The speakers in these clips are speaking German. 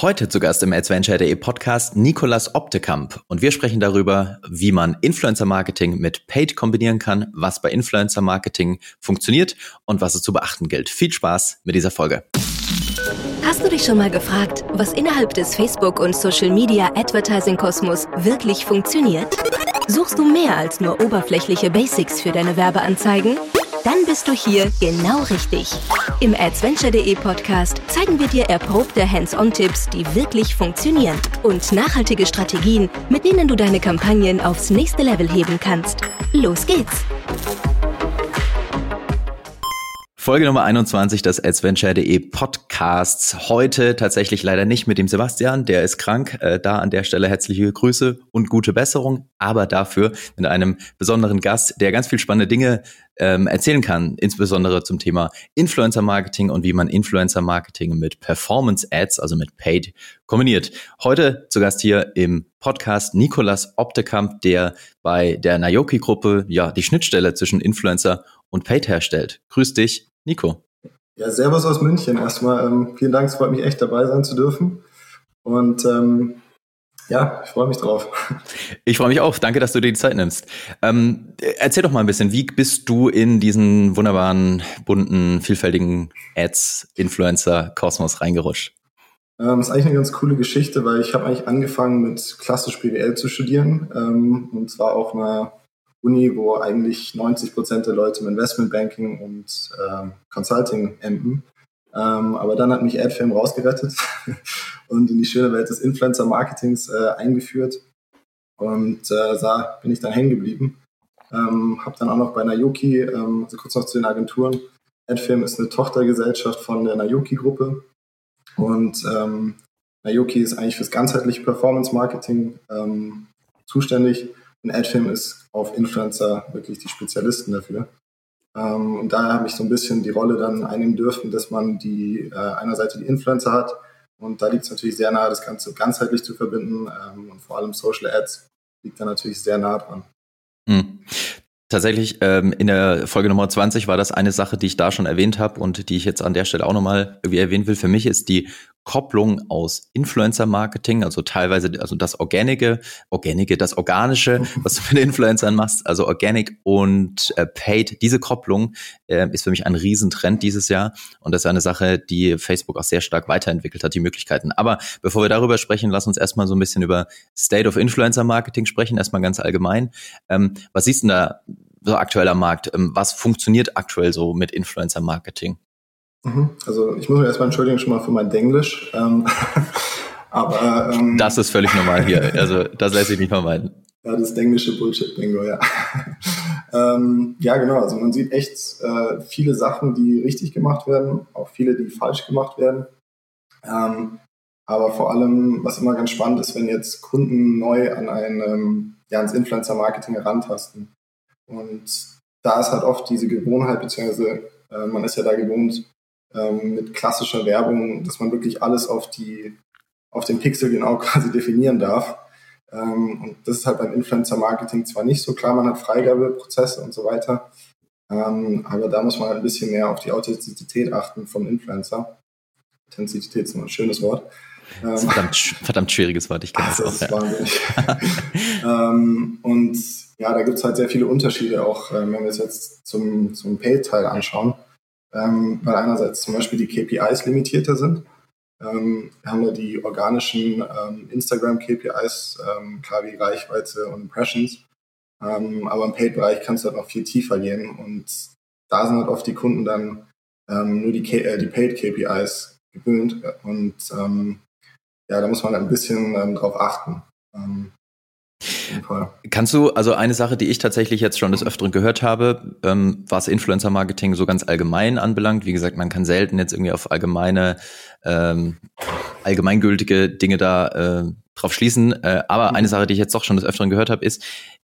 Heute zu Gast im Adventure.de Podcast Nikolas Optekamp und wir sprechen darüber, wie man Influencer Marketing mit Paid kombinieren kann, was bei Influencer Marketing funktioniert und was es zu beachten gilt. Viel Spaß mit dieser Folge. Hast du dich schon mal gefragt, was innerhalb des Facebook- und Social-Media Advertising-Kosmos wirklich funktioniert? Suchst du mehr als nur oberflächliche Basics für deine Werbeanzeigen? Dann bist du hier genau richtig. Im Adventure.de Podcast zeigen wir dir erprobte Hands-on-Tipps, die wirklich funktionieren und nachhaltige Strategien, mit denen du deine Kampagnen aufs nächste Level heben kannst. Los geht's! Folge Nummer 21 des Adventure.de Podcasts. Heute tatsächlich leider nicht mit dem Sebastian, der ist krank. Äh, da an der Stelle herzliche Grüße und gute Besserung, aber dafür mit einem besonderen Gast, der ganz viel spannende Dinge ähm, erzählen kann, insbesondere zum Thema Influencer Marketing und wie man Influencer Marketing mit Performance Ads, also mit Paid, kombiniert. Heute zu Gast hier im Podcast Nikolas Optekamp, der bei der Naoki Gruppe ja die Schnittstelle zwischen Influencer und Paid herstellt. Grüß dich, Nico. Ja, Servus aus München erstmal. Ähm, vielen Dank, es freut mich echt dabei sein zu dürfen. Und ähm, ja, ich freue mich drauf. Ich freue mich auch. Danke, dass du dir die Zeit nimmst. Ähm, erzähl doch mal ein bisschen, wie bist du in diesen wunderbaren, bunten, vielfältigen Ads-Influencer-Kosmos reingerutscht? Ähm, ist eigentlich eine ganz coole Geschichte, weil ich habe eigentlich angefangen mit klassisch BWL zu studieren ähm, und zwar auch einer Uni, wo eigentlich 90 Prozent der Leute im Investmentbanking und ähm, Consulting enden. Ähm, aber dann hat mich AdFilm rausgerettet und in die schöne Welt des Influencer-Marketings äh, eingeführt. Und äh, da bin ich dann hängen geblieben. Ähm, habe dann auch noch bei Naoki, ähm, also kurz noch zu den Agenturen, AdFilm ist eine Tochtergesellschaft von der Naoki-Gruppe. Und ähm, Naoki ist eigentlich fürs ganzheitliche Performance-Marketing ähm, zuständig und AdFilm ist auf Influencer wirklich die Spezialisten dafür. Ähm, und daher habe ich so ein bisschen die Rolle dann einnehmen dürfen, dass man die äh, einer Seite die Influencer hat und da liegt es natürlich sehr nahe, das Ganze ganzheitlich zu verbinden ähm, und vor allem Social Ads liegt da natürlich sehr nah dran. Mhm. Tatsächlich, ähm, in der Folge Nummer 20 war das eine Sache, die ich da schon erwähnt habe und die ich jetzt an der Stelle auch nochmal irgendwie erwähnen will. Für mich ist die Kopplung aus Influencer-Marketing, also teilweise, also das Organige, Organige, das Organische, was du mit Influencern machst, also Organic und äh, Paid, diese Kopplung äh, ist für mich ein Riesentrend dieses Jahr und das ist eine Sache, die Facebook auch sehr stark weiterentwickelt hat, die Möglichkeiten. Aber bevor wir darüber sprechen, lass uns erstmal so ein bisschen über State of Influencer Marketing sprechen, erstmal ganz allgemein. Ähm, was siehst du da so aktuell am Markt? Ähm, was funktioniert aktuell so mit Influencer Marketing? Mhm. Also ich muss mich erstmal entschuldigen schon mal für mein Denglisch. Ähm, aber ähm, das ist völlig normal hier. Also das lässt sich nicht vermeiden. Ja, das englische Bullshit-Bingo, ja. ähm, ja, genau. Also man sieht echt äh, viele Sachen, die richtig gemacht werden, auch viele, die falsch gemacht werden. Ähm, aber vor allem, was immer ganz spannend ist, wenn jetzt Kunden neu an ein, ja, ans Influencer-Marketing herantasten. Und da ist halt oft diese Gewohnheit, beziehungsweise äh, man ist ja da gewohnt, ähm, mit klassischer Werbung, dass man wirklich alles auf die auf den Pixel genau quasi definieren darf. Ähm, und das ist halt beim Influencer-Marketing zwar nicht so klar, man hat Freigabeprozesse und so weiter, ähm, aber da muss man halt ein bisschen mehr auf die Authentizität achten vom Influencer. Authentizität ist immer ein schönes Wort. Ähm, verdammt, verdammt schwieriges Wort, ich kenne das, das auch. Ist ja. ähm, und ja, da gibt es halt sehr viele Unterschiede, auch äh, wenn wir es jetzt zum, zum Pay-Teil anschauen ähm, weil einerseits zum Beispiel die KPIs limitierter sind. Ähm, wir haben ja die organischen ähm, Instagram-KPIs, ähm, klar wie Reichweite und Impressions. Ähm, aber im Paid-Bereich kannst du halt noch viel tiefer gehen und da sind halt oft die Kunden dann ähm, nur die, äh, die Paid-KPIs gewöhnt und ähm, ja, da muss man ein bisschen ähm, drauf achten. Ähm, Kannst du, also eine Sache, die ich tatsächlich jetzt schon des Öfteren gehört habe, ähm, was Influencer-Marketing so ganz allgemein anbelangt, wie gesagt, man kann selten jetzt irgendwie auf allgemeine, ähm, allgemeingültige Dinge da äh, drauf schließen. Äh, aber eine Sache, die ich jetzt doch schon des Öfteren gehört habe, ist,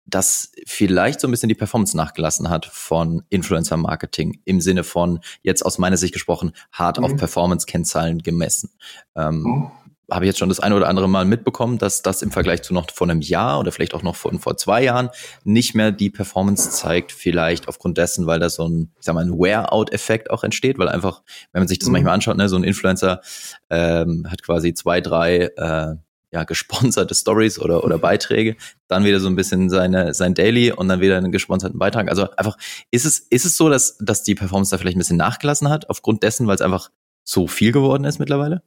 dass vielleicht so ein bisschen die Performance nachgelassen hat von Influencer-Marketing im Sinne von, jetzt aus meiner Sicht gesprochen, hart mhm. auf Performance-Kennzahlen gemessen. Ähm, mhm habe ich jetzt schon das eine oder andere Mal mitbekommen, dass das im Vergleich zu noch vor einem Jahr oder vielleicht auch noch vor, vor zwei Jahren nicht mehr die Performance zeigt, vielleicht aufgrund dessen, weil da so ein, ich sag mal, ein Wear-out-Effekt auch entsteht, weil einfach, wenn man sich das mhm. manchmal anschaut, ne, so ein Influencer ähm, hat quasi zwei, drei äh, ja, gesponserte Stories oder, oder Beiträge, dann wieder so ein bisschen seine, sein Daily und dann wieder einen gesponserten Beitrag. Also einfach, ist es, ist es so, dass, dass die Performance da vielleicht ein bisschen nachgelassen hat, aufgrund dessen, weil es einfach so viel geworden ist mittlerweile?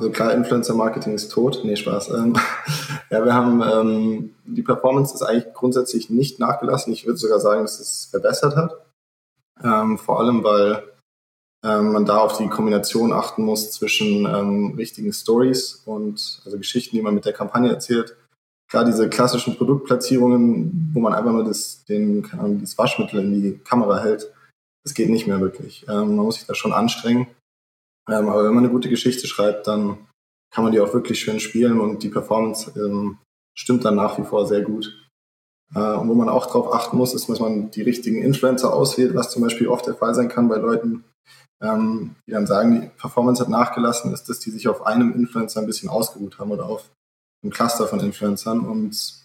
Also klar, Influencer-Marketing ist tot. Nee, Spaß. Ähm, ja, wir haben, ähm, die Performance ist eigentlich grundsätzlich nicht nachgelassen. Ich würde sogar sagen, dass es verbessert hat. Ähm, vor allem, weil ähm, man da auf die Kombination achten muss zwischen ähm, richtigen Stories und also Geschichten, die man mit der Kampagne erzählt. Klar, diese klassischen Produktplatzierungen, wo man einfach nur das, den, das Waschmittel in die Kamera hält, das geht nicht mehr wirklich. Ähm, man muss sich da schon anstrengen. Ähm, aber wenn man eine gute Geschichte schreibt, dann kann man die auch wirklich schön spielen und die Performance ähm, stimmt dann nach wie vor sehr gut. Äh, und wo man auch darauf achten muss, ist, dass man die richtigen Influencer auswählt, was zum Beispiel oft der Fall sein kann bei Leuten, ähm, die dann sagen, die Performance hat nachgelassen, ist, dass die sich auf einem Influencer ein bisschen ausgeruht haben oder auf einem Cluster von Influencern und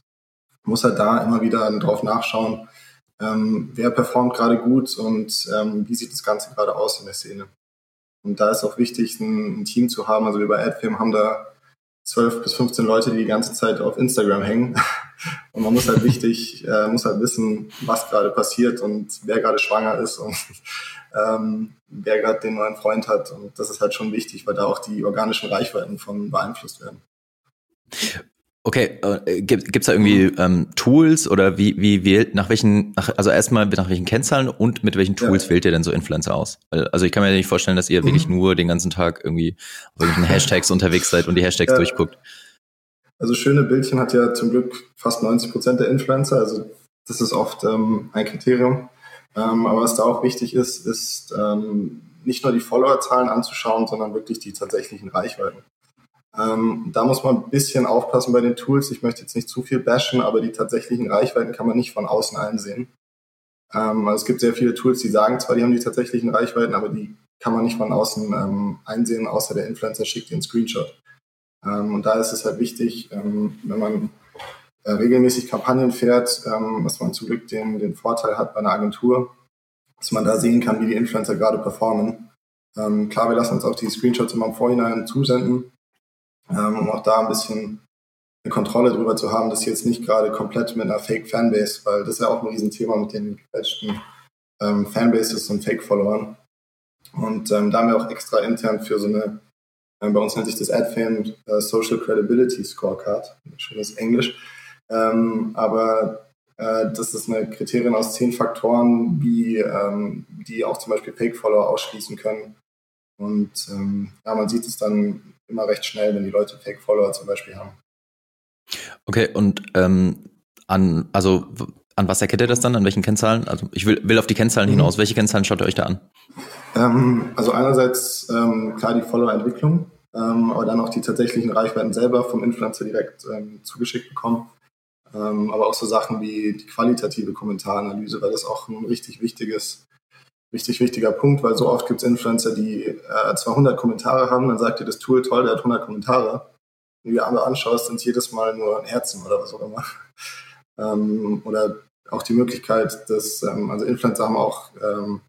muss halt da immer wieder drauf nachschauen, ähm, wer performt gerade gut und ähm, wie sieht das Ganze gerade aus in der Szene. Und da ist auch wichtig, ein, ein Team zu haben. Also wir bei AdFilm haben da 12 bis 15 Leute, die die ganze Zeit auf Instagram hängen. Und man muss halt wichtig, äh, muss halt wissen, was gerade passiert und wer gerade schwanger ist und ähm, wer gerade den neuen Freund hat. Und das ist halt schon wichtig, weil da auch die organischen Reichweiten von beeinflusst werden. Okay, äh, gibt es da irgendwie ähm, Tools oder wie, wie wählt, nach welchen, nach, also erstmal nach welchen Kennzahlen und mit welchen Tools ja. wählt ihr denn so Influencer aus? Also ich kann mir nicht vorstellen, dass ihr mhm. wirklich nur den ganzen Tag irgendwie auf irgendwelchen Hashtags unterwegs seid und die Hashtags ja. durchguckt. Also schöne Bildchen hat ja zum Glück fast 90 Prozent der Influencer, also das ist oft ähm, ein Kriterium. Ähm, aber was da auch wichtig ist, ist ähm, nicht nur die Followerzahlen anzuschauen, sondern wirklich die tatsächlichen Reichweiten. Ähm, da muss man ein bisschen aufpassen bei den Tools. Ich möchte jetzt nicht zu viel bashen, aber die tatsächlichen Reichweiten kann man nicht von außen einsehen. Ähm, also es gibt sehr viele Tools, die sagen zwar, die haben die tatsächlichen Reichweiten, aber die kann man nicht von außen ähm, einsehen, außer der Influencer schickt den Screenshot. Ähm, und da ist es halt wichtig, ähm, wenn man äh, regelmäßig Kampagnen fährt, ähm, dass man zum Glück den, den Vorteil hat bei einer Agentur, dass man da sehen kann, wie die Influencer gerade performen. Ähm, klar, wir lassen uns auch die Screenshots immer im Vorhinein zusenden, ähm, um auch da ein bisschen eine Kontrolle drüber zu haben, dass sie jetzt nicht gerade komplett mit einer Fake-Fanbase, weil das ist ja auch ein Riesenthema mit den gefälschten ähm, Fanbases und Fake-Followern. Und ähm, da haben wir auch extra intern für so eine, äh, bei uns nennt sich das AdFan äh, Social Credibility Scorecard, schönes Englisch, ähm, aber äh, das ist eine Kriterien aus zehn Faktoren, wie, ähm, die auch zum Beispiel Fake-Follower ausschließen können. Und ähm, ja, man sieht es dann immer recht schnell, wenn die Leute Fake-Follower zum Beispiel haben. Okay, und ähm, an, also an was erkennt ihr das dann? An welchen Kennzahlen? Also ich will, will auf die Kennzahlen mhm. hinaus. Welche Kennzahlen schaut ihr euch da an? Ähm, also einerseits ähm, klar die Follower-Entwicklung, ähm, aber dann auch die tatsächlichen Reichweiten selber vom Influencer direkt ähm, zugeschickt bekommen. Ähm, aber auch so Sachen wie die qualitative Kommentaranalyse, weil das auch ein richtig wichtiges, richtig wichtiger Punkt, weil so oft gibt es Influencer, die äh, 200 Kommentare haben, dann sagt ihr das Tool, toll, der hat 100 Kommentare. Wenn du die andere anschaust, sind es jedes Mal nur ein Herzen oder was auch immer. Ähm, oder auch die Möglichkeit, dass, ähm, also Influencer haben auch, ähm,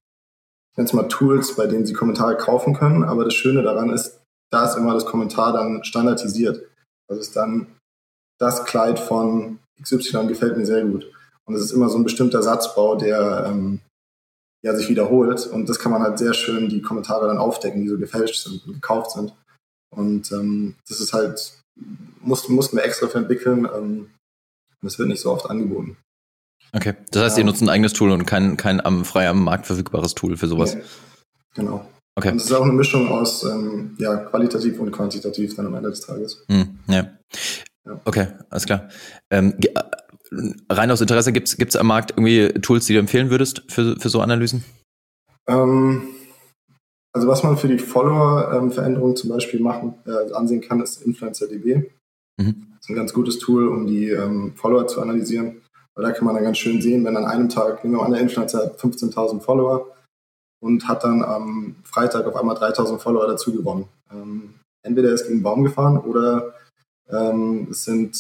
ich nenne es mal Tools, bei denen sie Kommentare kaufen können, aber das Schöne daran ist, da ist immer das Kommentar dann standardisiert. Also ist dann das Kleid von XY gefällt mir sehr gut. Und es ist immer so ein bestimmter Satzbau, der ähm, ja, sich wiederholt. Und das kann man halt sehr schön die Kommentare dann aufdecken, die so gefälscht sind und gekauft sind. Und ähm, das ist halt, mussten, mussten wir extra für entwickeln. Ähm, das wird nicht so oft angeboten. Okay, das heißt, ja. ihr nutzt ein eigenes Tool und kein, kein am, frei am Markt verfügbares Tool für sowas. Nee. Genau. Okay. Und es ist auch eine Mischung aus ähm, ja, qualitativ und quantitativ dann am Ende des Tages. Hm, ja. Okay, alles klar. Ähm, äh, rein aus Interesse, gibt es am Markt irgendwie Tools, die du empfehlen würdest für, für so Analysen? Ähm, also was man für die Follower-Veränderung ähm, zum Beispiel machen, äh, ansehen kann, ist InfluencerDB. Mhm. Das ist ein ganz gutes Tool, um die ähm, Follower zu analysieren. Weil da kann man dann ganz schön sehen, wenn an einem Tag, nehmen wir mal an, der Influencer hat 15.000 Follower und hat dann am Freitag auf einmal 3.000 Follower dazu gewonnen. Ähm, entweder ist gegen einen Baum gefahren oder ähm, es sind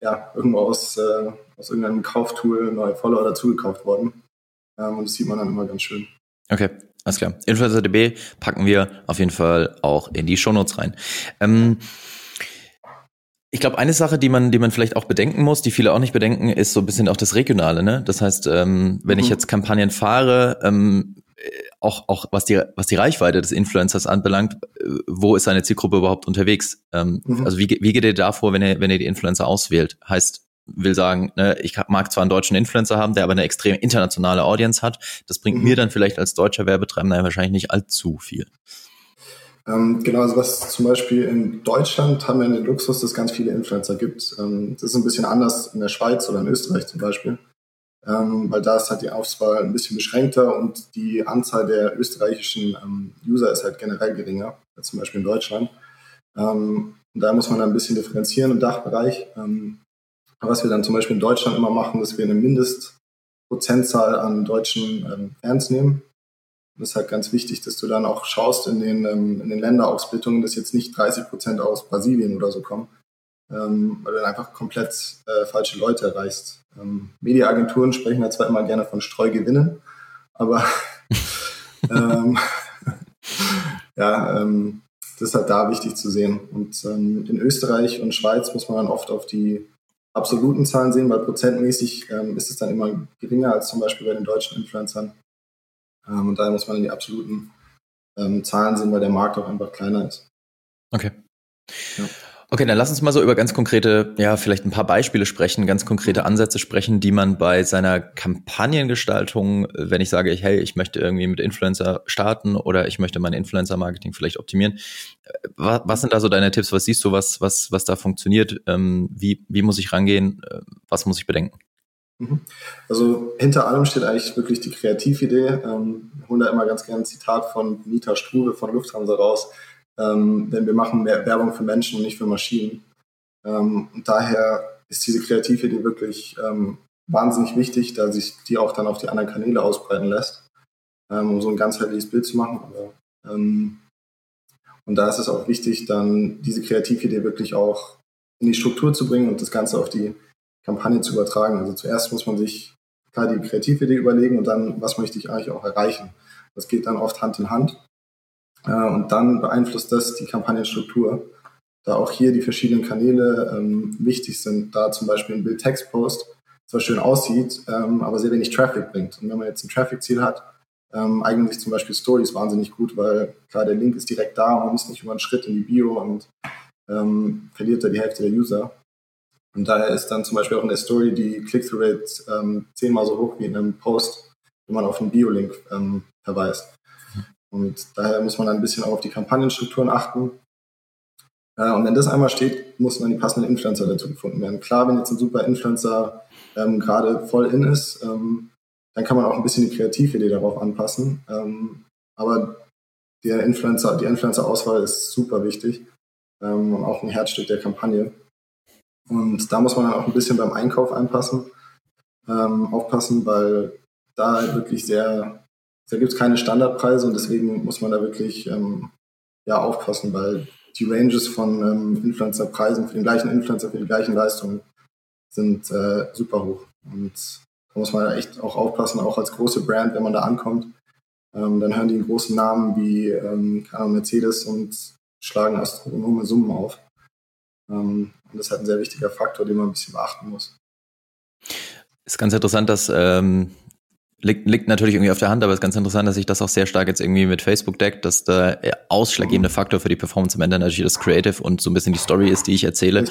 ja irgendwo aus, äh, aus irgendeinem Kauftool neue Follower dazugekauft worden. Ähm, und das sieht man dann immer ganz schön. Okay, alles klar. InfluencerDB packen wir auf jeden Fall auch in die Shownotes rein. Ähm, ich glaube, eine Sache, die man, die man vielleicht auch bedenken muss, die viele auch nicht bedenken, ist so ein bisschen auch das Regionale. Ne? Das heißt, ähm, wenn mhm. ich jetzt Kampagnen fahre, ähm, auch, auch was die, was die Reichweite des Influencers anbelangt, äh, wo ist seine Zielgruppe überhaupt unterwegs? Ähm, mhm. Also wie, wie geht ihr da vor, wenn ihr, wenn ihr die Influencer auswählt? Heißt, will sagen, ne, ich mag zwar einen deutschen Influencer haben, der aber eine extrem internationale Audience hat. Das bringt mhm. mir dann vielleicht als deutscher Werbetreibender wahrscheinlich nicht allzu viel. Ähm, genau, also was zum Beispiel in Deutschland haben wir den Luxus, dass es ganz viele Influencer gibt. Ähm, das ist ein bisschen anders in der Schweiz oder in Österreich zum Beispiel, ähm, weil da ist halt die Auswahl ein bisschen beschränkter und die Anzahl der österreichischen ähm, User ist halt generell geringer als zum Beispiel in Deutschland. Ähm, und da muss man dann ein bisschen differenzieren im Dachbereich. Ähm, was wir dann zum Beispiel in Deutschland immer machen, dass wir eine Mindestprozentzahl an deutschen Fans nehmen das ist halt ganz wichtig, dass du dann auch schaust in den, ähm, in den Länderausblittungen, dass jetzt nicht 30 Prozent aus Brasilien oder so kommen, ähm, weil du dann einfach komplett äh, falsche Leute erreichst. Ähm, Mediaagenturen sprechen ja zwar immer gerne von Streugewinnen, aber ähm, ja, ähm, das ist halt da wichtig zu sehen. Und ähm, in Österreich und Schweiz muss man dann oft auf die absoluten Zahlen sehen, weil prozentmäßig ähm, ist es dann immer geringer als zum Beispiel bei den deutschen Influencern. Ähm, und daher muss man in die absoluten ähm, Zahlen sehen, weil der Markt auch einfach kleiner ist. Okay. Ja. Okay, dann lass uns mal so über ganz konkrete, ja, vielleicht ein paar Beispiele sprechen, ganz konkrete Ansätze sprechen, die man bei seiner Kampagnengestaltung, wenn ich sage, hey, ich möchte irgendwie mit Influencer starten oder ich möchte mein Influencer-Marketing vielleicht optimieren. Was, was, sind da so deine Tipps? Was siehst du, was, was, was da funktioniert? Ähm, wie, wie muss ich rangehen? Äh, was muss ich bedenken? Mhm. Also hinter allem steht eigentlich wirklich die Kreatividee. Ähm, ich hole da immer ganz gerne ein Zitat von Nita Struve von Lufthansa raus. Ähm, denn wir machen mehr Werbung für Menschen und nicht für Maschinen. Ähm, und daher ist diese Kreatividee wirklich ähm, wahnsinnig wichtig, da sich die auch dann auf die anderen Kanäle ausbreiten lässt, ähm, um so ein ganzheitliches Bild zu machen. Aber, ähm, und da ist es auch wichtig, dann diese Kreatividee wirklich auch in die Struktur zu bringen und das Ganze auf die Kampagne zu übertragen. Also zuerst muss man sich klar die Kreatividee überlegen und dann, was möchte ich eigentlich auch erreichen. Das geht dann oft Hand in Hand. Äh, und dann beeinflusst das die Kampagnenstruktur, da auch hier die verschiedenen Kanäle ähm, wichtig sind, da zum Beispiel ein Bild-Text-Post zwar schön aussieht, ähm, aber sehr wenig Traffic bringt. Und wenn man jetzt ein Traffic-Ziel hat, ähm, eignen sich zum Beispiel Stories wahnsinnig gut, weil klar, der Link ist direkt da, man muss nicht über einen Schritt in die Bio und ähm, verliert da die Hälfte der User. Und daher ist dann zum Beispiel auch in der Story die Click-Through-Rate ähm, zehnmal so hoch wie in einem Post, wenn man auf einen Bio-Link ähm, verweist. Und daher muss man ein bisschen auch auf die Kampagnenstrukturen achten. Äh, und wenn das einmal steht, muss dann die passenden Influencer dazu gefunden werden. Klar, wenn jetzt ein super Influencer ähm, gerade voll in ist, ähm, dann kann man auch ein bisschen die Kreatividee darauf anpassen. Ähm, aber der Influencer, die Influencer-Auswahl ist super wichtig ähm, und auch ein Herzstück der Kampagne. Und da muss man dann auch ein bisschen beim Einkauf einpassen, ähm, aufpassen, weil da wirklich sehr, da gibt es keine Standardpreise und deswegen muss man da wirklich ähm, ja, aufpassen, weil die Ranges von ähm, Influencer-Preisen für den gleichen Influencer, für die gleichen Leistungen sind äh, super hoch. Und da muss man echt auch aufpassen, auch als große Brand, wenn man da ankommt. Ähm, dann hören die einen großen Namen wie ähm, Mercedes und schlagen astronome Summen auf. Ähm, und das ist halt ein sehr wichtiger Faktor, den man ein bisschen beachten muss. Ist ganz interessant, dass ähm, Liegt, liegt natürlich irgendwie auf der Hand, aber es ist ganz interessant, dass sich das auch sehr stark jetzt irgendwie mit Facebook deckt, dass der ausschlaggebende Faktor für die Performance am Ende natürlich das Creative und so ein bisschen die Story ist, die ich erzähle.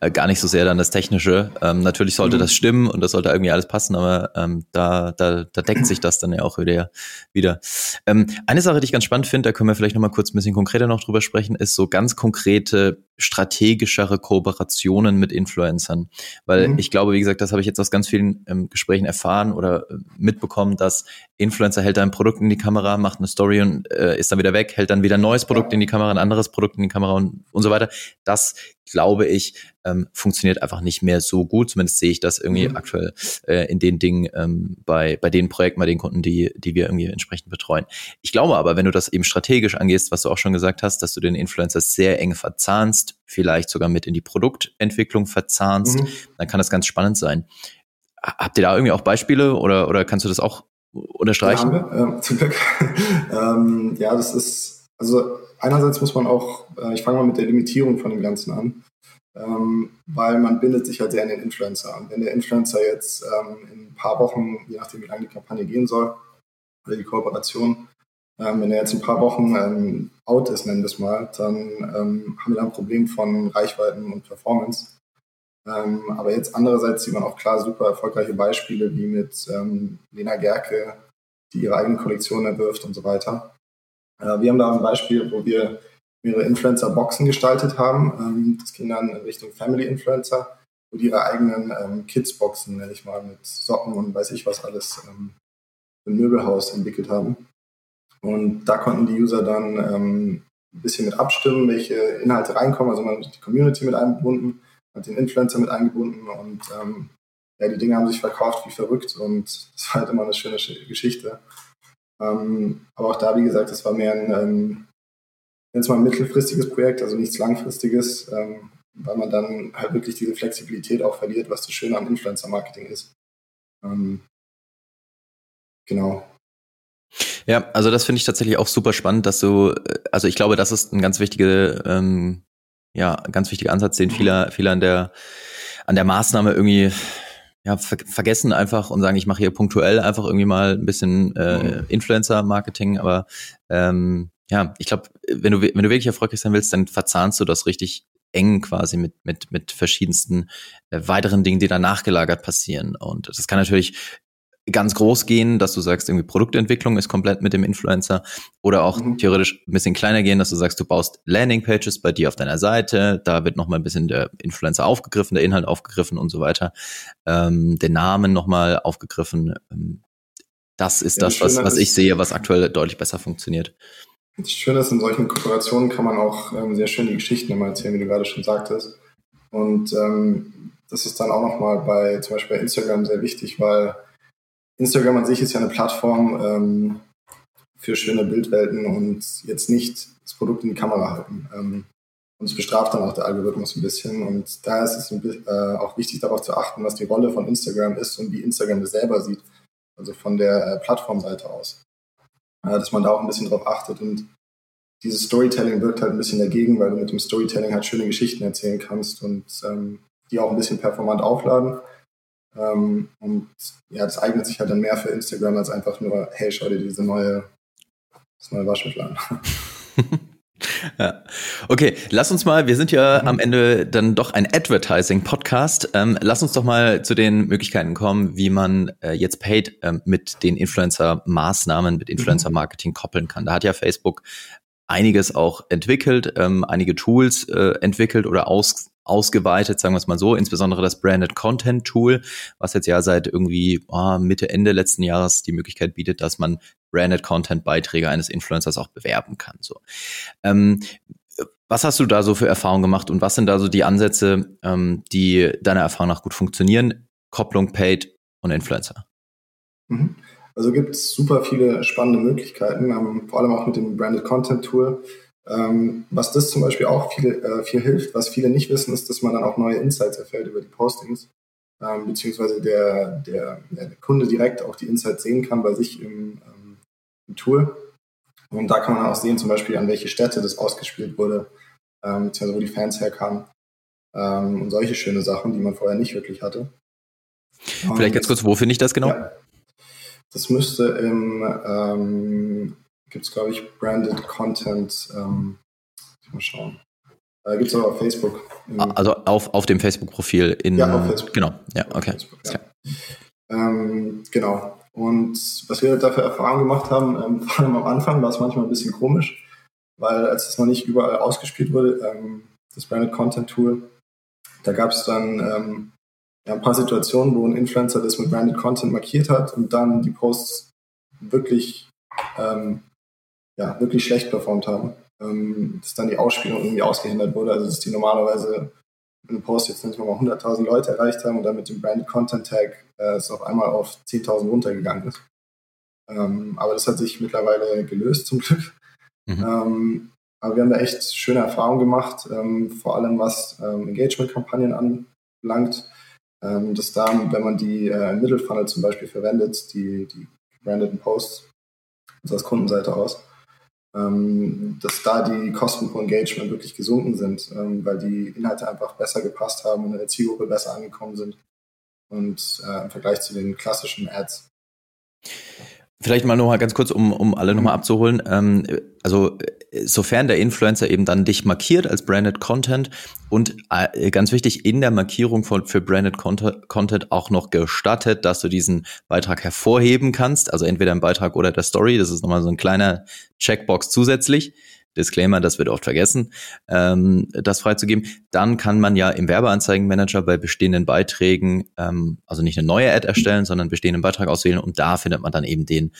Äh, gar nicht so sehr dann das Technische. Ähm, natürlich sollte mhm. das stimmen und das sollte irgendwie alles passen, aber ähm, da, da, da deckt sich das dann ja auch wieder. wieder. Ähm, eine Sache, die ich ganz spannend finde, da können wir vielleicht nochmal kurz ein bisschen konkreter noch drüber sprechen, ist so ganz konkrete strategischere Kooperationen mit Influencern. Weil mhm. ich glaube, wie gesagt, das habe ich jetzt aus ganz vielen ähm, Gesprächen erfahren oder äh, mitbekommen, dass Influencer hält ein Produkt in die Kamera, macht eine Story und äh, ist dann wieder weg, hält dann wieder ein neues Produkt in die Kamera, ein anderes Produkt in die Kamera und, und so weiter. Das, glaube ich, ähm, funktioniert einfach nicht mehr so gut. Zumindest sehe ich das irgendwie mhm. aktuell äh, in den Dingen ähm, bei, bei den Projekten, bei den Kunden, die, die wir irgendwie entsprechend betreuen. Ich glaube aber, wenn du das eben strategisch angehst, was du auch schon gesagt hast, dass du den Influencer sehr eng verzahnst, vielleicht sogar mit in die Produktentwicklung verzahnst, mhm. dann kann das ganz spannend sein. Habt ihr da irgendwie auch Beispiele oder, oder kannst du das auch unterstreichen? Ja, wir, äh, zum Glück. ähm, ja, das ist, also einerseits muss man auch, äh, ich fange mal mit der Limitierung von dem Ganzen an, ähm, weil man bindet sich halt sehr an den Influencer. Und wenn der Influencer jetzt ähm, in ein paar Wochen, je nachdem wie lange die Kampagne gehen soll, oder die Kooperation, ähm, wenn er jetzt ein paar Wochen ähm, out ist, nennen wir es mal, dann ähm, haben wir da ein Problem von Reichweiten und Performance. Ähm, aber jetzt andererseits sieht man auch klar super erfolgreiche Beispiele wie mit ähm, Lena Gerke, die ihre eigene Kollektion erwirft und so weiter. Äh, wir haben da ein Beispiel, wo wir mehrere Influencer-Boxen gestaltet haben. Ähm, das ging dann Richtung Family-Influencer, wo die ihre eigenen ähm, Kids-Boxen, nenne ich mal, mit Socken und weiß ich was alles ähm, im Möbelhaus entwickelt haben. Und da konnten die User dann ähm, ein bisschen mit abstimmen, welche Inhalte reinkommen. Also man hat die Community mit eingebunden hat den Influencer mit eingebunden und ähm, ja, die Dinge haben sich verkauft wie verrückt und das war halt immer eine schöne Geschichte. Ähm, aber auch da, wie gesagt, das war mehr ein, ähm, jetzt mal ein mittelfristiges Projekt, also nichts langfristiges, ähm, weil man dann halt wirklich diese Flexibilität auch verliert, was das Schöne am Influencer-Marketing ist. Ähm, genau. Ja, also das finde ich tatsächlich auch super spannend, dass du, äh, also ich glaube, das ist ein ganz wichtige ähm, ja, ganz wichtiger Ansatz, den viele, viele an der, an der Maßnahme irgendwie ja, ver vergessen einfach und sagen, ich mache hier punktuell einfach irgendwie mal ein bisschen äh, mhm. Influencer-Marketing, aber ähm, ja, ich glaube, wenn du, wenn du wirklich erfolgreich sein willst, dann verzahnst du das richtig eng quasi mit, mit, mit verschiedensten äh, weiteren Dingen, die da nachgelagert passieren. Und das kann natürlich ganz groß gehen, dass du sagst, irgendwie Produktentwicklung ist komplett mit dem Influencer oder auch mhm. theoretisch ein bisschen kleiner gehen, dass du sagst, du baust Landingpages bei dir auf deiner Seite, da wird nochmal ein bisschen der Influencer aufgegriffen, der Inhalt aufgegriffen und so weiter, ähm, der Namen nochmal aufgegriffen. Ähm, das ist ja, das, was, was ich sehe, was aktuell deutlich besser funktioniert. Das Schöne ist, in solchen Kooperationen kann man auch ähm, sehr schön die Geschichten immer erzählen, wie du gerade schon sagtest. Und ähm, das ist dann auch nochmal bei zum Beispiel bei Instagram sehr wichtig, weil Instagram an sich ist ja eine Plattform ähm, für schöne Bildwelten und jetzt nicht das Produkt in die Kamera halten. Ähm, und es bestraft dann auch der Algorithmus ein bisschen. Und da ist es bisschen, äh, auch wichtig darauf zu achten, was die Rolle von Instagram ist und wie Instagram das selber sieht. Also von der äh, Plattformseite aus. Äh, dass man da auch ein bisschen drauf achtet. Und dieses Storytelling wirkt halt ein bisschen dagegen, weil du mit dem Storytelling halt schöne Geschichten erzählen kannst und ähm, die auch ein bisschen performant aufladen. Ähm, und ja, das eignet sich halt dann mehr für Instagram als einfach nur, hey, schau dir diese neue, das neue Waschmittel an. Ja. Okay, lass uns mal, wir sind ja mhm. am Ende dann doch ein Advertising-Podcast. Ähm, lass uns doch mal zu den Möglichkeiten kommen, wie man äh, jetzt Paid ähm, mit den Influencer-Maßnahmen, mit mhm. Influencer-Marketing koppeln kann. Da hat ja Facebook einiges auch entwickelt, ähm, einige Tools äh, entwickelt oder aus, ausgeweitet, sagen wir es mal so, insbesondere das Branded Content Tool, was jetzt ja seit irgendwie oh, Mitte, Ende letzten Jahres die Möglichkeit bietet, dass man Branded Content Beiträge eines Influencers auch bewerben kann. So. Ähm, was hast du da so für Erfahrungen gemacht und was sind da so die Ansätze, ähm, die deiner Erfahrung nach gut funktionieren? Kopplung Paid und Influencer. Mhm. Also gibt es super viele spannende Möglichkeiten, ähm, vor allem auch mit dem Branded Content Tool. Ähm, was das zum Beispiel auch viel, äh, viel hilft, was viele nicht wissen, ist, dass man dann auch neue Insights erfährt über die Postings, ähm, beziehungsweise der, der, der, Kunde direkt auch die Insights sehen kann bei sich im, im Tool. Und da kann man auch sehen, zum Beispiel, an welche Städte das ausgespielt wurde, ähm, beziehungsweise wo die Fans herkamen. Ähm, und solche schöne Sachen, die man vorher nicht wirklich hatte. Vielleicht ganz kurz, wo finde ich das genau? Ja, das müsste im ähm, gibt es, glaube ich, Branded Content. Ähm, mal schauen. Äh, gibt es aber auf Facebook. Ah, also auf, auf dem Facebook-Profil in. Ja, auf Facebook. Genau, ja, okay. Facebook, ja. Ähm, genau. Und was wir da für Erfahrungen gemacht haben, ähm, vor allem am Anfang war es manchmal ein bisschen komisch, weil als es noch nicht überall ausgespielt wurde, ähm, das Branded Content Tool, da gab es dann ähm, ja, ein paar Situationen, wo ein Influencer das mit Branded Content markiert hat und dann die Posts wirklich, ähm, ja, wirklich schlecht performt haben. Ähm, dass dann die Ausspielung irgendwie ausgehindert wurde. Also dass die normalerweise mit einem Post jetzt nicht mal 100.000 Leute erreicht haben und dann mit dem Branded Content Tag äh, es auf einmal auf 10.000 runtergegangen ist. Ähm, aber das hat sich mittlerweile gelöst zum Glück. Mhm. Ähm, aber wir haben da echt schöne Erfahrungen gemacht, ähm, vor allem was ähm, Engagement-Kampagnen anbelangt. Ähm, dass da, wenn man die äh, im Mittelfunnel zum Beispiel verwendet, die, die brandeten Posts, also aus Kundenseite aus, ähm, dass da die Kosten pro Engagement wirklich gesunken sind, ähm, weil die Inhalte einfach besser gepasst haben und in der Zielgruppe besser angekommen sind und äh, im Vergleich zu den klassischen Ads. Vielleicht mal nochmal ganz kurz, um, um alle nochmal abzuholen. Ähm, also sofern der Influencer eben dann dich markiert als Branded Content und äh, ganz wichtig, in der Markierung von, für Branded Content auch noch gestattet, dass du diesen Beitrag hervorheben kannst, also entweder im Beitrag oder der Story, das ist nochmal so ein kleiner Checkbox zusätzlich. Disclaimer, das wird oft vergessen, ähm, das freizugeben. Dann kann man ja im Werbeanzeigenmanager bei bestehenden Beiträgen, ähm, also nicht eine neue Ad erstellen, sondern bestehenden Beitrag auswählen und da findet man dann eben den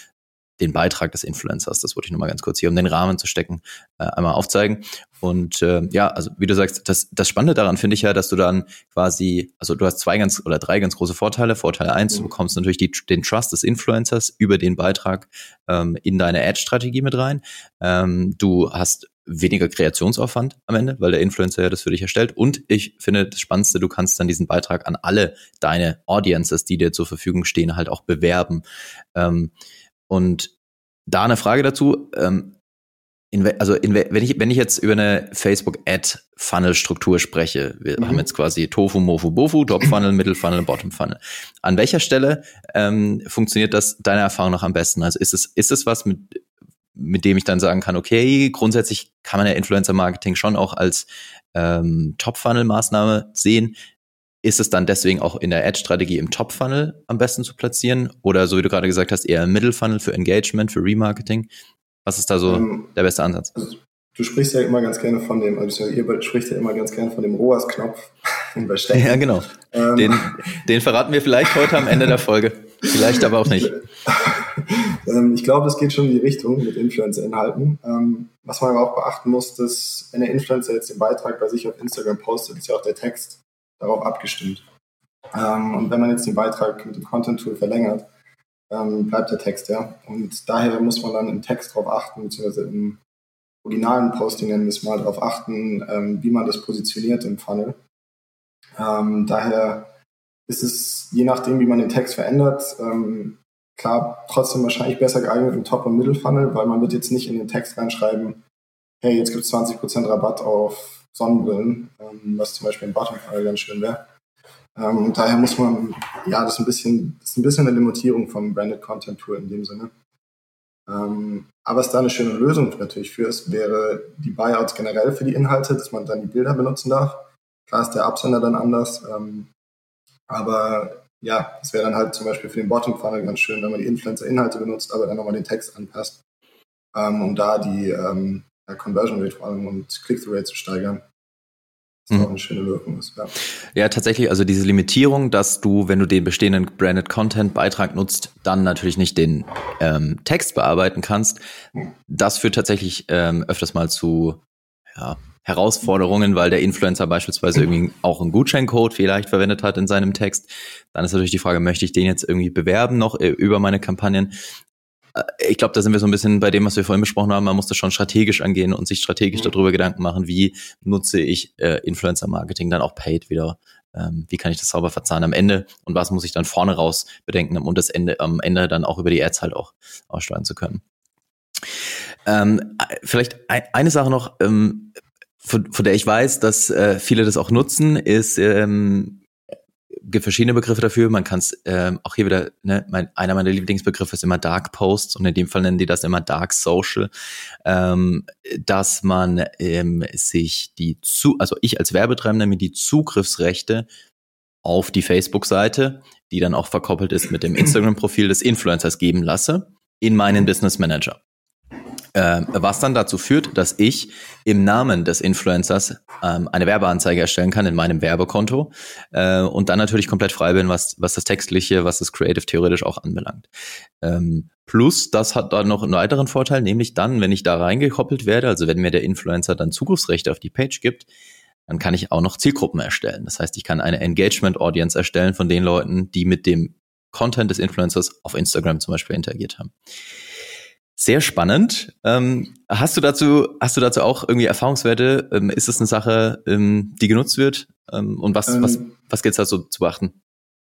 den Beitrag des Influencers. Das wollte ich nochmal ganz kurz hier, um den Rahmen zu stecken, äh, einmal aufzeigen. Und äh, ja, also wie du sagst, das, das Spannende daran finde ich ja, dass du dann quasi, also du hast zwei ganz oder drei ganz große Vorteile. Vorteil eins, mhm. du bekommst natürlich die, den Trust des Influencers über den Beitrag ähm, in deine Ad-Strategie mit rein. Ähm, du hast weniger Kreationsaufwand am Ende, weil der Influencer ja das für dich erstellt. Und ich finde das Spannendste, du kannst dann diesen Beitrag an alle deine Audiences, die dir zur Verfügung stehen, halt auch bewerben. Ähm, und da eine Frage dazu. Ähm, in, also in, wenn ich wenn ich jetzt über eine Facebook Ad Funnel Struktur spreche, wir mhm. haben jetzt quasi Tofu, Mofu, Bofu, Top Funnel, Middle Funnel, Bottom Funnel. An welcher Stelle ähm, funktioniert das deiner Erfahrung nach am besten? Also ist es ist es was mit mit dem ich dann sagen kann, okay, grundsätzlich kann man ja Influencer Marketing schon auch als ähm, Top Funnel Maßnahme sehen. Ist es dann deswegen auch in der Ad-Strategie im Top-Funnel am besten zu platzieren? Oder so wie du gerade gesagt hast, eher im Middle-Funnel für Engagement, für Remarketing? Was ist da so ähm, der beste Ansatz? Also, du sprichst ja immer ganz gerne von dem, also ihr spricht ja immer ganz gerne von dem ROAS-Knopf Ja, genau. Ähm, den, den verraten wir vielleicht heute am Ende der Folge. Vielleicht aber auch nicht. ähm, ich glaube, es geht schon in die Richtung mit Influencer-Inhalten. Ähm, was man aber auch beachten muss, dass wenn der Influencer jetzt den Beitrag bei sich auf Instagram postet, ist ja auch der Text darauf abgestimmt. Ähm, und wenn man jetzt den Beitrag mit dem Content-Tool verlängert, ähm, bleibt der Text ja. Und daher muss man dann im Text darauf achten, beziehungsweise im originalen Posting nennen wir es mal, darauf achten, ähm, wie man das positioniert im Funnel. Ähm, daher ist es, je nachdem, wie man den Text verändert, ähm, klar, trotzdem wahrscheinlich besser geeignet im Top- und Middle-Funnel, weil man wird jetzt nicht in den Text reinschreiben, hey, jetzt gibt es 20% Rabatt auf Sonnenbrillen, ähm, was zum Beispiel im Bottom-Fall ganz schön wäre. Ähm, daher muss man, ja, das ist ein bisschen, das ist ein bisschen eine Limitierung vom Branded Content Tool in dem Sinne. Ähm, aber was da eine schöne Lösung natürlich für ist, wäre die Buyouts generell für die Inhalte, dass man dann die Bilder benutzen darf. Klar ist der Absender dann anders, ähm, aber ja, es wäre dann halt zum Beispiel für den Bottom Funnel ganz schön, wenn man die Influencer-Inhalte benutzt, aber dann nochmal den Text anpasst, ähm, um da die, ähm, ja, Conversion Rate vor allem und Click-through-Rate zu steigern. Das mhm. auch eine schöne Wirkung ist. Ja. ja, tatsächlich, also diese Limitierung, dass du, wenn du den bestehenden Branded Content Beitrag nutzt, dann natürlich nicht den ähm, Text bearbeiten kannst, mhm. das führt tatsächlich ähm, öfters mal zu ja, Herausforderungen, weil der Influencer beispielsweise irgendwie auch einen Gutscheincode vielleicht verwendet hat in seinem Text. Dann ist natürlich die Frage, möchte ich den jetzt irgendwie bewerben noch äh, über meine Kampagnen? Äh, ich glaube, da sind wir so ein bisschen bei dem, was wir vorhin besprochen haben. Man muss das schon strategisch angehen und sich strategisch mhm. darüber Gedanken machen, wie nutze ich äh, Influencer-Marketing dann auch paid wieder. Ähm, wie kann ich das sauber verzahnen am Ende und was muss ich dann vorne raus bedenken, um das Ende, am Ende dann auch über die Ads halt auch aussteuern zu können. Ähm, äh, vielleicht ein, eine Sache noch, ähm, von, von der ich weiß, dass äh, viele das auch nutzen, ist ähm, gibt verschiedene Begriffe dafür. Man kann es ähm, auch hier wieder, ne, mein, einer meiner Lieblingsbegriffe ist immer Dark Posts und in dem Fall nennen die das immer Dark Social, ähm, dass man ähm, sich die zu, also ich als Werbetreibender mir die Zugriffsrechte auf die Facebook-Seite, die dann auch verkoppelt ist mit dem Instagram-Profil des Influencers geben lasse, in meinen Business Manager. Äh, was dann dazu führt, dass ich im Namen des Influencers ähm, eine Werbeanzeige erstellen kann in meinem Werbekonto äh, und dann natürlich komplett frei bin, was, was das Textliche, was das Creative theoretisch auch anbelangt. Ähm, Plus, das hat dann noch einen weiteren Vorteil, nämlich dann, wenn ich da reingekoppelt werde, also wenn mir der Influencer dann Zugriffsrechte auf die Page gibt, dann kann ich auch noch Zielgruppen erstellen. Das heißt, ich kann eine Engagement Audience erstellen von den Leuten, die mit dem Content des Influencers auf Instagram zum Beispiel interagiert haben. Sehr spannend. Ähm, hast du dazu, hast du dazu auch irgendwie Erfahrungswerte? Ähm, ist das eine Sache, ähm, die genutzt wird? Ähm, und was, was, ähm, was gilt es da so zu beachten?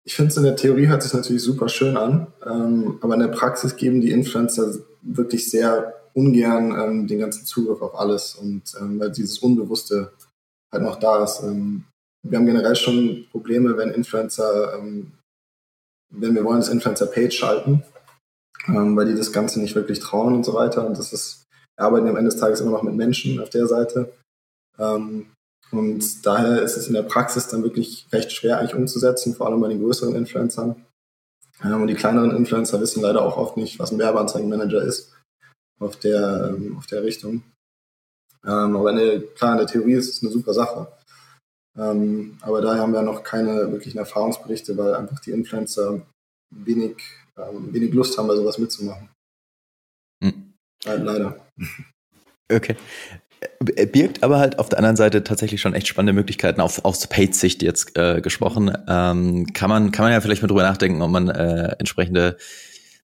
Ich finde es in der Theorie hört sich natürlich super schön an, ähm, aber in der Praxis geben die Influencer wirklich sehr ungern den ganzen Zugriff auf alles und weil dieses Unbewusste halt noch da ist. wir haben generell schon Probleme, wenn Influencer, wenn wir wollen, das Influencer-Page schalten, ähm, weil die das Ganze nicht wirklich trauen und so weiter. Und das ist, wir arbeiten am Ende des Tages immer noch mit Menschen auf der Seite. Ähm, und daher ist es in der Praxis dann wirklich recht schwer eigentlich umzusetzen, vor allem bei den größeren Influencern. Ähm, und die kleineren Influencer wissen leider auch oft nicht, was ein Werbeanzeigenmanager ist auf der, ähm, auf der Richtung. Ähm, aber eine, klar, in der Theorie ist es eine super Sache. Ähm, aber daher haben wir noch keine wirklichen Erfahrungsberichte, weil einfach die Influencer wenig ähm, wenig Lust haben, bei sowas mitzumachen. Hm. Leider. Okay. Äh, birgt aber halt auf der anderen Seite tatsächlich schon echt spannende Möglichkeiten auf, aus Paid-Sicht jetzt äh, gesprochen. Ähm, kann man kann man ja vielleicht mal drüber nachdenken, ob man äh, entsprechende,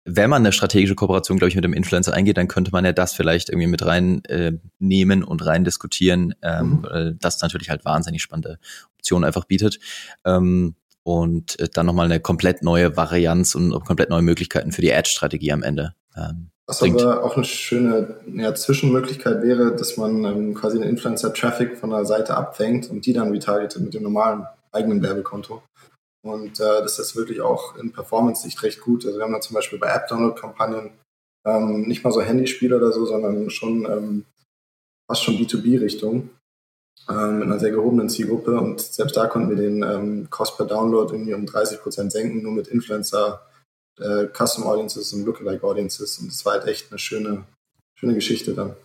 wenn man eine strategische Kooperation, glaube ich, mit dem Influencer eingeht, dann könnte man ja das vielleicht irgendwie mit reinnehmen äh, und rein diskutieren, ähm, mhm. das natürlich halt wahnsinnig spannende Optionen einfach bietet. Ähm, und äh, dann nochmal eine komplett neue Varianz und komplett neue Möglichkeiten für die Ad-Strategie am Ende. Ähm, Was bringt. aber auch eine schöne ja, Zwischenmöglichkeit wäre, dass man ähm, quasi den Influencer-Traffic von der Seite abfängt und die dann retargetet mit dem normalen eigenen Werbekonto. Und äh, das ist wirklich auch in Performance-Sicht recht gut. Also wir haben da zum Beispiel bei App-Download-Kampagnen ähm, nicht mal so Handyspiele oder so, sondern schon ähm, fast schon B2B-Richtung ähm, mit einer sehr gehobenen Zielgruppe und selbst da konnten wir den ähm, Cost per Download irgendwie um 30 Prozent senken, nur mit Influencer, äh, Custom Audiences und Lookalike Audiences und das war halt echt eine schöne, schöne Geschichte dann.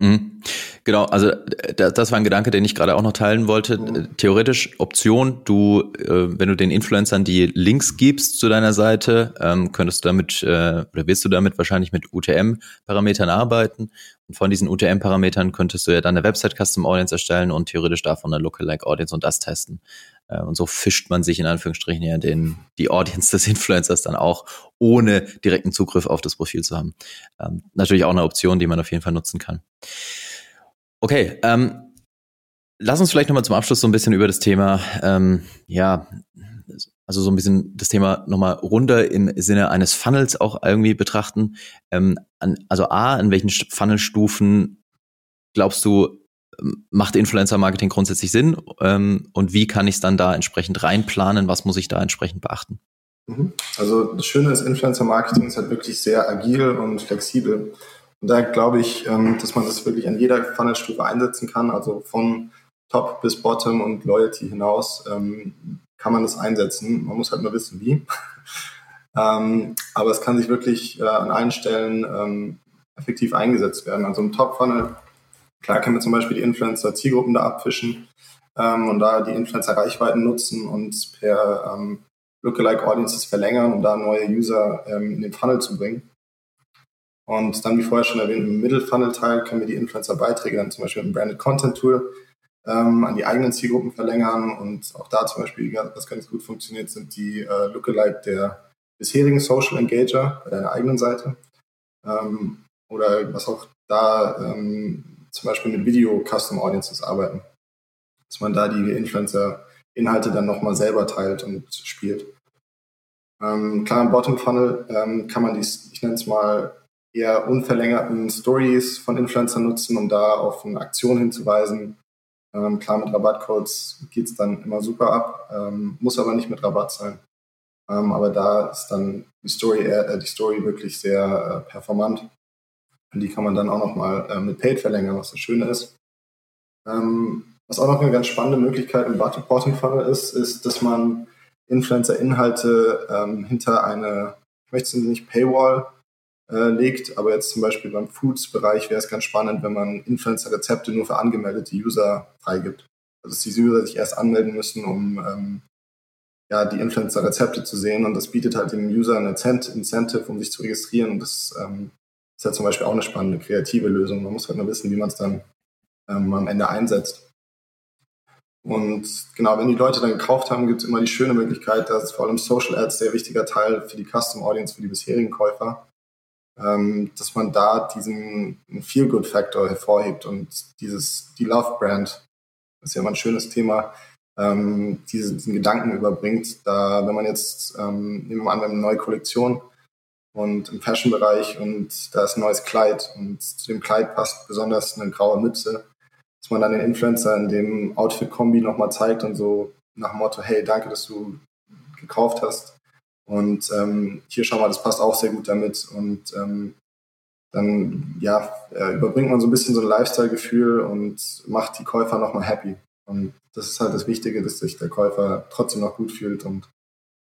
Mhm. Genau, also das war ein Gedanke, den ich gerade auch noch teilen wollte. Mhm. Theoretisch Option, du, äh, wenn du den Influencern die Links gibst zu deiner Seite, ähm, könntest du damit äh, oder wirst du damit wahrscheinlich mit UTM-Parametern arbeiten. Und von diesen UTM-Parametern könntest du ja dann eine Website Custom Audience erstellen und theoretisch davon eine Lookalike Audience und das testen. Äh, und so fischt man sich in Anführungsstrichen ja den, die Audience des Influencers dann auch, ohne direkten Zugriff auf das Profil zu haben. Ähm, natürlich auch eine Option, die man auf jeden Fall nutzen kann. Okay, ähm, lass uns vielleicht nochmal zum Abschluss so ein bisschen über das Thema, ähm, ja, also so ein bisschen das Thema nochmal runter im Sinne eines Funnels auch irgendwie betrachten. Ähm, an, also A, in welchen Funnelstufen glaubst du, macht Influencer-Marketing grundsätzlich Sinn? Ähm, und wie kann ich es dann da entsprechend reinplanen? Was muss ich da entsprechend beachten? Mhm. Also das Schöne ist, Influencer-Marketing ist halt wirklich sehr agil und flexibel. Und da glaube ich, ähm, dass man das wirklich an jeder Funnelstufe einsetzen kann, also von Top bis Bottom und Loyalty hinaus ähm, kann man das einsetzen. Man muss halt nur wissen, wie. ähm, aber es kann sich wirklich äh, an allen Stellen effektiv eingesetzt werden. Also im Top-Funnel, klar können wir zum Beispiel die Influencer-Zielgruppen da abfischen und da die Influencer-Reichweiten nutzen und per ähm, Lookalike Audiences verlängern, um da neue User in den Funnel zu bringen. Und dann, wie vorher schon erwähnt, im Middle-Funnel-Teil können wir die Influencer-Beiträge dann zum Beispiel im Branded Content-Tool ähm, an die eigenen Zielgruppen verlängern. Und auch da zum Beispiel, was ganz gut funktioniert, sind die äh, Lookalike der bisherigen Social Engager bei deiner eigenen Seite. Ähm, oder was auch da ähm, zum Beispiel mit Video Custom Audiences arbeiten. Dass man da die Influencer-Inhalte dann nochmal selber teilt und spielt. Ähm, klar, im Bottom Funnel ähm, kann man dies, ich nenne es mal, eher unverlängerten Stories von Influencern nutzen, um da auf eine Aktion hinzuweisen. Ähm, klar, mit Rabattcodes geht's dann immer super ab, ähm, muss aber nicht mit Rabatt sein. Ähm, aber da ist dann die Story, äh, die Story wirklich sehr äh, performant. Und die kann man dann auch nochmal äh, mit Paid verlängern, was das Schöne ist. Ähm, was auch noch eine ganz spannende Möglichkeit im Bottom Funnel ist, ist, dass man Influencer-Inhalte ähm, hinter eine, ich möchte es nicht Paywall äh, legt. Aber jetzt zum Beispiel beim Foods-Bereich wäre es ganz spannend, wenn man Influencer-Rezepte nur für angemeldete User freigibt. Also dass diese User sich erst anmelden müssen, um, ähm, ja, die Influencer-Rezepte zu sehen und das bietet halt dem User ein Incentive, um sich zu registrieren und das ähm, ist ja zum Beispiel auch eine spannende kreative Lösung. Man muss halt nur wissen, wie man es dann ähm, am Ende einsetzt. Und genau, wenn die Leute dann gekauft haben, gibt es immer die schöne Möglichkeit, dass vor allem Social Ads sehr wichtiger Teil für die Custom Audience, für die bisherigen Käufer, ähm, dass man da diesen Feel-Good-Faktor hervorhebt und dieses, die Love-Brand, das ist ja immer ein schönes Thema, ähm, diesen, diesen Gedanken überbringt. Da, wenn man jetzt, ähm, nehmen wir mal an, eine neue Kollektion und im Fashion-Bereich und da ist ein neues Kleid und zu dem Kleid passt besonders eine graue Mütze, dass man dann den Influencer in dem Outfit-Kombi nochmal zeigt und so nach dem Motto, hey, danke, dass du gekauft hast. Und ähm, hier schau mal, das passt auch sehr gut damit. Und ähm, dann ja, äh, überbringt man so ein bisschen so ein Lifestyle-Gefühl und macht die Käufer nochmal happy. Und das ist halt das Wichtige, dass sich der Käufer trotzdem noch gut fühlt und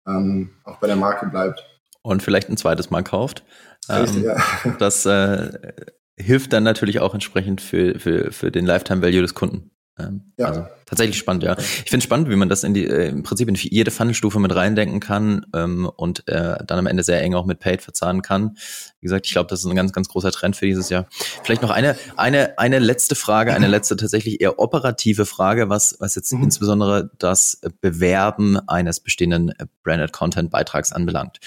ähm, auch bei der Marke bleibt. Und vielleicht ein zweites Mal kauft. Richtig, ähm, ja. Das äh, hilft dann natürlich auch entsprechend für, für, für den Lifetime Value des Kunden. Ähm, ja. Also tatsächlich spannend, ja. Ich finde es spannend, wie man das in die, äh, im Prinzip in jede Funnelstufe mit reindenken kann ähm, und äh, dann am Ende sehr eng auch mit Paid verzahnen kann. Wie gesagt, ich glaube, das ist ein ganz, ganz großer Trend für dieses Jahr. Vielleicht noch eine, eine, eine letzte Frage, eine letzte tatsächlich eher operative Frage, was, was jetzt mhm. insbesondere das Bewerben eines bestehenden Branded Content Beitrags anbelangt.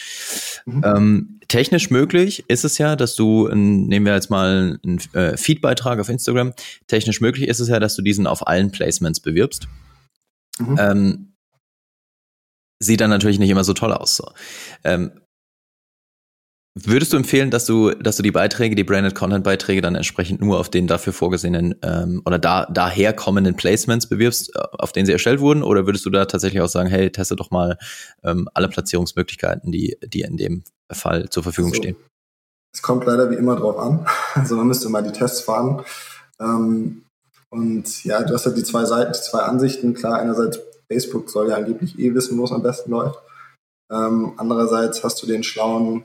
Mhm. Ähm, technisch möglich ist es ja, dass du, nehmen wir jetzt mal einen äh, Feed-Beitrag auf Instagram, technisch möglich ist es ja, dass du diesen auf allen Placements bewirbst. Mhm. Ähm, sieht dann natürlich nicht immer so toll aus. So. Ähm, Würdest du empfehlen, dass du, dass du die Beiträge, die Branded Content Beiträge dann entsprechend nur auf den dafür vorgesehenen ähm, oder da daher kommenden Placements bewirbst, äh, auf denen sie erstellt wurden? Oder würdest du da tatsächlich auch sagen, hey, teste doch mal ähm, alle Platzierungsmöglichkeiten, die, die in dem Fall zur Verfügung also, stehen? Es kommt leider wie immer drauf an. Also man müsste mal die Tests fahren. Ähm, und ja, du hast halt die zwei Seiten, die zwei Ansichten. Klar, einerseits Facebook soll ja angeblich eh wissen, wo es am besten läuft. Ähm, andererseits hast du den schlauen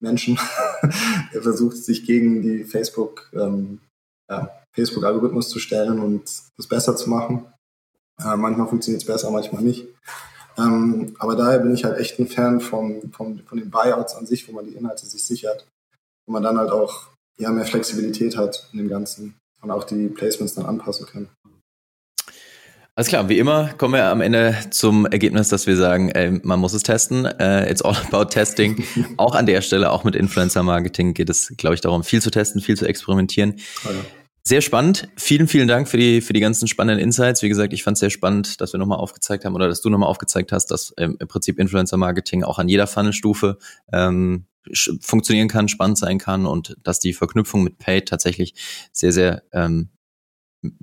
Menschen, der versucht, sich gegen die Facebook, ähm, ja, Facebook-Algorithmus zu stellen und das besser zu machen. Äh, manchmal funktioniert es besser, manchmal nicht. Ähm, aber daher bin ich halt echt ein Fan vom, vom, von den Buyouts an sich, wo man die Inhalte sich sichert. Wo man dann halt auch ja, mehr Flexibilität hat in dem Ganzen und auch die Placements dann anpassen kann. Alles klar, wie immer kommen wir am Ende zum Ergebnis, dass wir sagen, ey, man muss es testen. Uh, it's all about testing. auch an der Stelle, auch mit Influencer-Marketing geht es, glaube ich, darum, viel zu testen, viel zu experimentieren. Oh ja. Sehr spannend. Vielen, vielen Dank für die, für die ganzen spannenden Insights. Wie gesagt, ich fand es sehr spannend, dass wir nochmal aufgezeigt haben oder dass du nochmal aufgezeigt hast, dass ähm, im Prinzip Influencer-Marketing auch an jeder Funnelstufe ähm, funktionieren kann, spannend sein kann und dass die Verknüpfung mit Paid tatsächlich sehr, sehr ähm,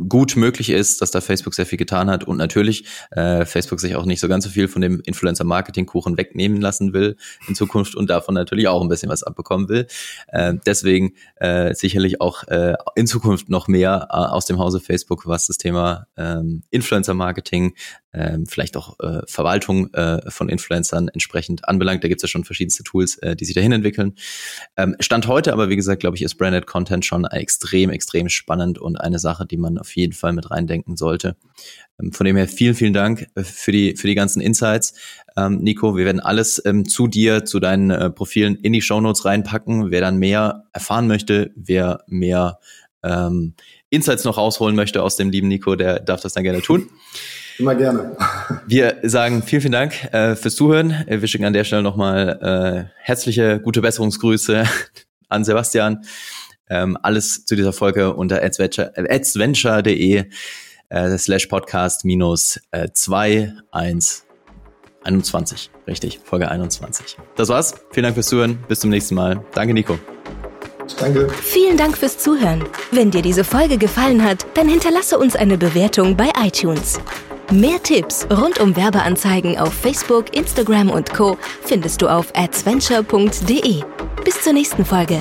gut möglich ist, dass da Facebook sehr viel getan hat und natürlich äh, Facebook sich auch nicht so ganz so viel von dem Influencer-Marketing-Kuchen wegnehmen lassen will in Zukunft und davon natürlich auch ein bisschen was abbekommen will. Äh, deswegen äh, sicherlich auch äh, in Zukunft noch mehr äh, aus dem Hause Facebook, was das Thema ähm, Influencer-Marketing, ähm, vielleicht auch äh, Verwaltung äh, von Influencern entsprechend anbelangt. Da gibt es ja schon verschiedenste Tools, äh, die sich dahin entwickeln. Ähm, Stand heute aber, wie gesagt, glaube ich, ist Branded Content schon extrem, extrem spannend und eine Sache, die man auf jeden Fall mit reindenken sollte. Ähm, von dem her vielen, vielen Dank äh, für die, für die ganzen Insights. Ähm, Nico, wir werden alles ähm, zu dir, zu deinen äh, Profilen in die Shownotes reinpacken. Wer dann mehr erfahren möchte, wer mehr ähm, Insights noch rausholen möchte aus dem lieben Nico, der darf das dann gerne tun. Immer gerne. Wir sagen vielen, vielen Dank äh, fürs Zuhören. Wir schicken an der Stelle nochmal äh, herzliche, gute Besserungsgrüße an Sebastian. Ähm, alles zu dieser Folge unter adsventure.de äh, slash podcast minus äh, 2, 1, 21. Richtig, Folge 21. Das war's. Vielen Dank fürs Zuhören. Bis zum nächsten Mal. Danke, Nico. Danke. Vielen Dank fürs Zuhören. Wenn dir diese Folge gefallen hat, dann hinterlasse uns eine Bewertung bei iTunes. Mehr Tipps rund um Werbeanzeigen auf Facebook, Instagram und Co. findest du auf adventure.de. Bis zur nächsten Folge.